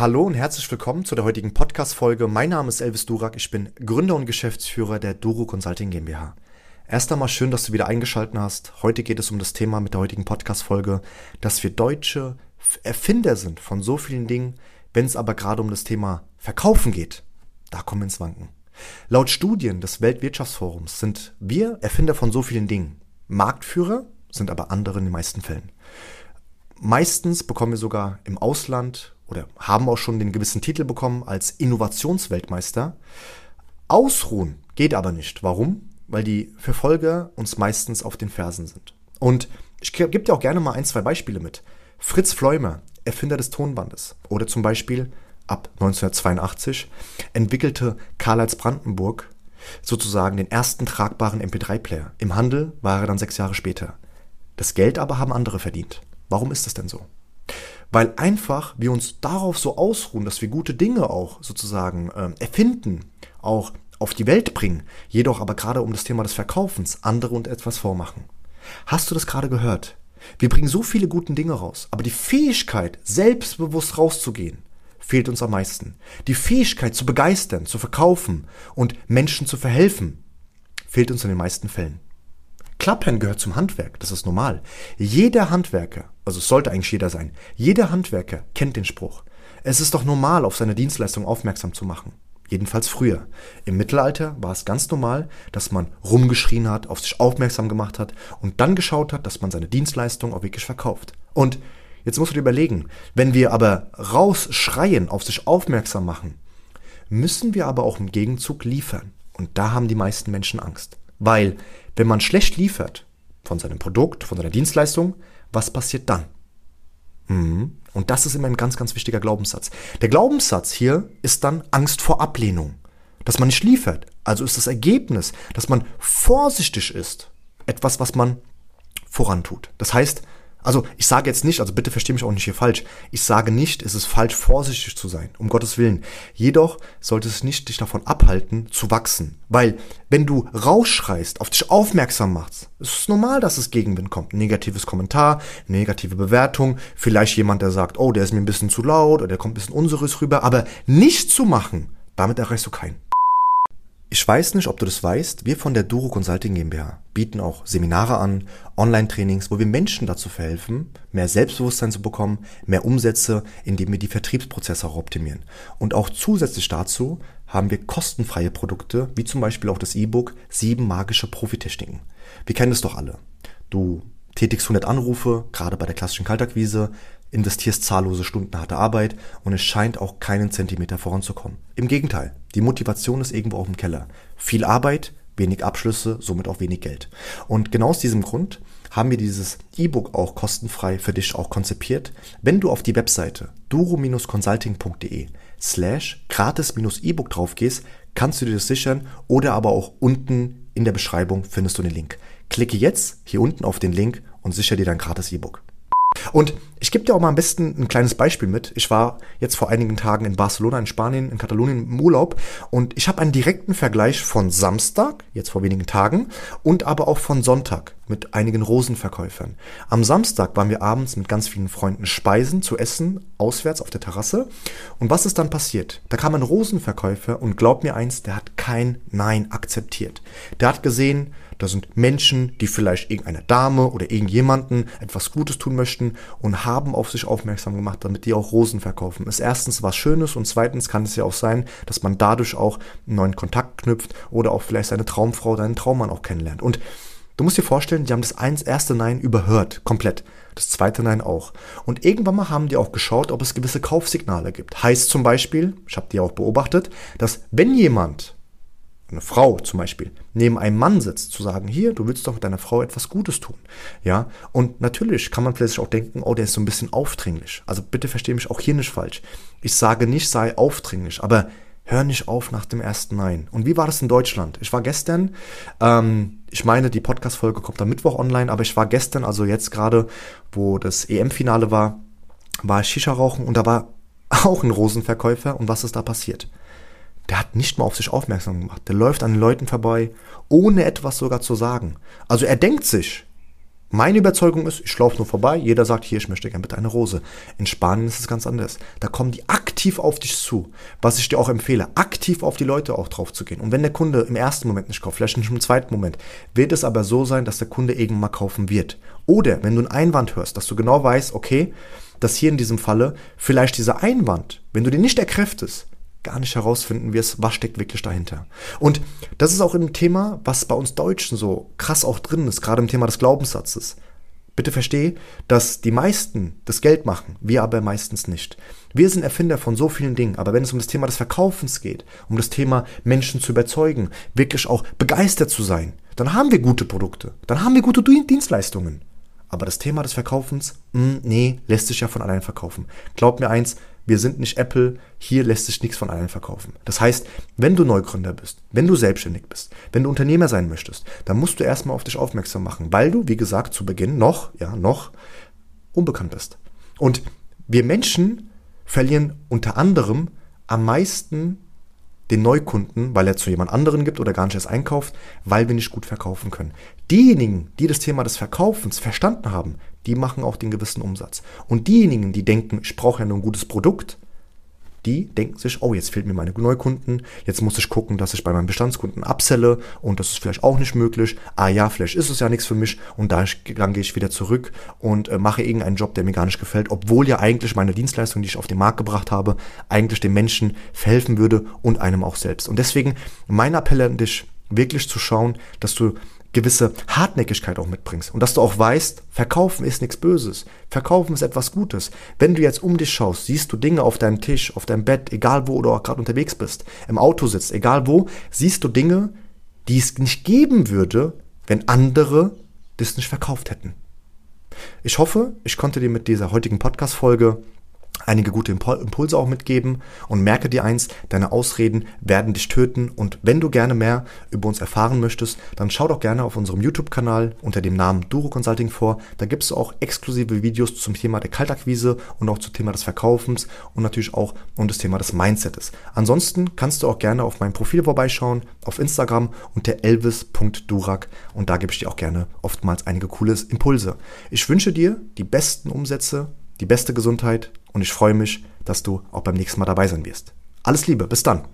Hallo und herzlich willkommen zu der heutigen Podcast-Folge. Mein Name ist Elvis Durak, ich bin Gründer und Geschäftsführer der Duro Consulting GmbH. Erst einmal schön, dass du wieder eingeschaltet hast. Heute geht es um das Thema mit der heutigen Podcast-Folge, dass wir Deutsche Erfinder sind von so vielen Dingen, wenn es aber gerade um das Thema Verkaufen geht. Da kommen wir ins Wanken. Laut Studien des Weltwirtschaftsforums sind wir Erfinder von so vielen Dingen. Marktführer sind aber andere in den meisten Fällen. Meistens bekommen wir sogar im Ausland oder haben auch schon den gewissen Titel bekommen als Innovationsweltmeister. Ausruhen geht aber nicht. Warum? Weil die Verfolger uns meistens auf den Fersen sind. Und ich gebe dir auch gerne mal ein, zwei Beispiele mit. Fritz Fleumer, Erfinder des Tonbandes. Oder zum Beispiel ab 1982 entwickelte Karl-Heinz Brandenburg sozusagen den ersten tragbaren MP3-Player. Im Handel war er dann sechs Jahre später. Das Geld aber haben andere verdient. Warum ist das denn so? Weil einfach wir uns darauf so ausruhen, dass wir gute Dinge auch sozusagen äh, erfinden, auch auf die Welt bringen, jedoch aber gerade um das Thema des Verkaufens andere und etwas vormachen. Hast du das gerade gehört? Wir bringen so viele gute Dinge raus, aber die Fähigkeit, selbstbewusst rauszugehen, fehlt uns am meisten. Die Fähigkeit zu begeistern, zu verkaufen und Menschen zu verhelfen, fehlt uns in den meisten Fällen. Klappern gehört zum Handwerk, das ist normal. Jeder Handwerker, also es sollte eigentlich jeder sein, jeder Handwerker kennt den Spruch. Es ist doch normal, auf seine Dienstleistung aufmerksam zu machen. Jedenfalls früher. Im Mittelalter war es ganz normal, dass man rumgeschrien hat, auf sich aufmerksam gemacht hat und dann geschaut hat, dass man seine Dienstleistung auch wirklich verkauft. Und jetzt musst du dir überlegen, wenn wir aber rausschreien, auf sich aufmerksam machen, müssen wir aber auch im Gegenzug liefern. Und da haben die meisten Menschen Angst. Weil, wenn man schlecht liefert von seinem Produkt, von seiner Dienstleistung, was passiert dann? Mhm. Und das ist immer ein ganz, ganz wichtiger Glaubenssatz. Der Glaubenssatz hier ist dann Angst vor Ablehnung. Dass man nicht liefert. Also ist das Ergebnis, dass man vorsichtig ist. Etwas, was man vorantut. Das heißt, also ich sage jetzt nicht, also bitte verstehe mich auch nicht hier falsch, ich sage nicht, es ist falsch, vorsichtig zu sein, um Gottes Willen. Jedoch sollte es nicht dich davon abhalten, zu wachsen. Weil wenn du rausschreist, auf dich aufmerksam machst, ist es normal, dass es Gegenwind kommt. negatives Kommentar, negative Bewertung, vielleicht jemand, der sagt, oh, der ist mir ein bisschen zu laut oder der kommt ein bisschen unseriös rüber, aber nicht zu machen, damit erreichst du keinen. Ich weiß nicht, ob du das weißt, wir von der Duro Consulting GmbH bieten auch Seminare an, Online-Trainings, wo wir Menschen dazu verhelfen, mehr Selbstbewusstsein zu bekommen, mehr Umsätze, indem wir die Vertriebsprozesse auch optimieren. Und auch zusätzlich dazu haben wir kostenfreie Produkte, wie zum Beispiel auch das E-Book Sieben magische Profitechniken. Wir kennen es doch alle. Du tätigst 100 Anrufe, gerade bei der klassischen Kaltakquise, investierst zahllose Stunden harte Arbeit und es scheint auch keinen Zentimeter voranzukommen. Im Gegenteil, die Motivation ist irgendwo auf dem Keller. Viel Arbeit, wenig Abschlüsse, somit auch wenig Geld. Und genau aus diesem Grund haben wir dieses E-Book auch kostenfrei für dich auch konzipiert. Wenn du auf die Webseite duro-consulting.de slash gratis-E-Book drauf gehst, kannst du dir das sichern oder aber auch unten in der Beschreibung findest du den Link. Klicke jetzt hier unten auf den Link und sichere dir dein gratis E-Book. Und ich gebe dir auch mal am besten ein kleines Beispiel mit. Ich war jetzt vor einigen Tagen in Barcelona, in Spanien, in Katalonien im Urlaub und ich habe einen direkten Vergleich von Samstag, jetzt vor wenigen Tagen, und aber auch von Sonntag mit einigen Rosenverkäufern. Am Samstag waren wir abends mit ganz vielen Freunden speisen, zu essen, auswärts auf der Terrasse. Und was ist dann passiert? Da kam ein Rosenverkäufer und glaub mir eins, der hat kein Nein akzeptiert. Der hat gesehen, da sind Menschen, die vielleicht irgendeiner Dame oder irgendjemanden etwas Gutes tun möchten und haben auf sich aufmerksam gemacht, damit die auch Rosen verkaufen. Ist erstens was Schönes und zweitens kann es ja auch sein, dass man dadurch auch einen neuen Kontakt knüpft oder auch vielleicht seine Traumfrau oder einen Traummann auch kennenlernt. Und Du musst dir vorstellen, die haben das erste Nein überhört, komplett. Das zweite Nein auch. Und irgendwann mal haben die auch geschaut, ob es gewisse Kaufsignale gibt. Heißt zum Beispiel, ich habe die auch beobachtet, dass wenn jemand eine Frau zum Beispiel, neben einem Mann sitzt, zu sagen, hier, du willst doch deiner Frau etwas Gutes tun. Ja, und natürlich kann man vielleicht auch denken, oh, der ist so ein bisschen aufdringlich. Also bitte verstehe mich auch hier nicht falsch. Ich sage nicht, sei aufdringlich, aber hör nicht auf nach dem ersten Nein. Und wie war das in Deutschland? Ich war gestern, ähm, ich meine, die Podcast-Folge kommt am Mittwoch online, aber ich war gestern, also jetzt gerade, wo das EM-Finale war, war ich Shisha rauchen und da war auch ein Rosenverkäufer. Und was ist da passiert? Der hat nicht mal auf sich aufmerksam gemacht. Der läuft an den Leuten vorbei, ohne etwas sogar zu sagen. Also er denkt sich, meine Überzeugung ist, ich laufe nur vorbei, jeder sagt, hier, ich möchte gerne bitte eine Rose. In Spanien ist es ganz anders. Da kommen die aktiv auf dich zu. Was ich dir auch empfehle, aktiv auf die Leute auch drauf zu gehen. Und wenn der Kunde im ersten Moment nicht kauft, vielleicht nicht im zweiten Moment, wird es aber so sein, dass der Kunde irgendwann mal kaufen wird. Oder wenn du einen Einwand hörst, dass du genau weißt, okay, dass hier in diesem Falle vielleicht dieser Einwand, wenn du den nicht erkräftest, gar nicht herausfinden wirst, was steckt wirklich dahinter. Und das ist auch ein Thema, was bei uns Deutschen so krass auch drin ist, gerade im Thema des Glaubenssatzes. Bitte versteh, dass die meisten das Geld machen, wir aber meistens nicht. Wir sind Erfinder von so vielen Dingen, aber wenn es um das Thema des Verkaufens geht, um das Thema Menschen zu überzeugen, wirklich auch begeistert zu sein, dann haben wir gute Produkte, dann haben wir gute Dienstleistungen. Aber das Thema des Verkaufens, mh, hm, nee, lässt sich ja von allein verkaufen. Glaub mir eins, wir sind nicht Apple, hier lässt sich nichts von allein verkaufen. Das heißt, wenn du Neugründer bist, wenn du selbstständig bist, wenn du Unternehmer sein möchtest, dann musst du erstmal auf dich aufmerksam machen, weil du, wie gesagt, zu Beginn noch, ja, noch unbekannt bist. Und wir Menschen verlieren unter anderem am meisten den Neukunden, weil er zu jemand anderen gibt oder gar nicht erst einkauft, weil wir nicht gut verkaufen können. Diejenigen, die das Thema des Verkaufens verstanden haben, die machen auch den gewissen Umsatz. Und diejenigen, die denken, ich brauche ja nur ein gutes Produkt, die denken sich, oh, jetzt fehlt mir meine Neukunden, jetzt muss ich gucken, dass ich bei meinen Bestandskunden abselle und das ist vielleicht auch nicht möglich. Ah ja, vielleicht ist es ja nichts für mich und dann, dann gehe ich wieder zurück und äh, mache irgendeinen Job, der mir gar nicht gefällt, obwohl ja eigentlich meine Dienstleistung, die ich auf den Markt gebracht habe, eigentlich dem Menschen verhelfen würde und einem auch selbst. Und deswegen mein Appell an dich, wirklich zu schauen, dass du gewisse Hartnäckigkeit auch mitbringst und dass du auch weißt, verkaufen ist nichts Böses, verkaufen ist etwas Gutes. Wenn du jetzt um dich schaust, siehst du Dinge auf deinem Tisch, auf deinem Bett, egal wo du auch gerade unterwegs bist, im Auto sitzt, egal wo, siehst du Dinge, die es nicht geben würde, wenn andere das nicht verkauft hätten. Ich hoffe, ich konnte dir mit dieser heutigen Podcast-Folge einige gute Impulse auch mitgeben und merke dir eins, deine Ausreden werden dich töten und wenn du gerne mehr über uns erfahren möchtest, dann schau doch gerne auf unserem YouTube-Kanal unter dem Namen Duro Consulting vor. Da gibt es auch exklusive Videos zum Thema der Kaltakquise und auch zum Thema des Verkaufens und natürlich auch um das Thema des Mindsets. Ansonsten kannst du auch gerne auf mein Profil vorbeischauen, auf Instagram unter elvis.durak und da gebe ich dir auch gerne oftmals einige coole Impulse. Ich wünsche dir die besten Umsätze die beste Gesundheit und ich freue mich, dass du auch beim nächsten Mal dabei sein wirst. Alles Liebe, bis dann.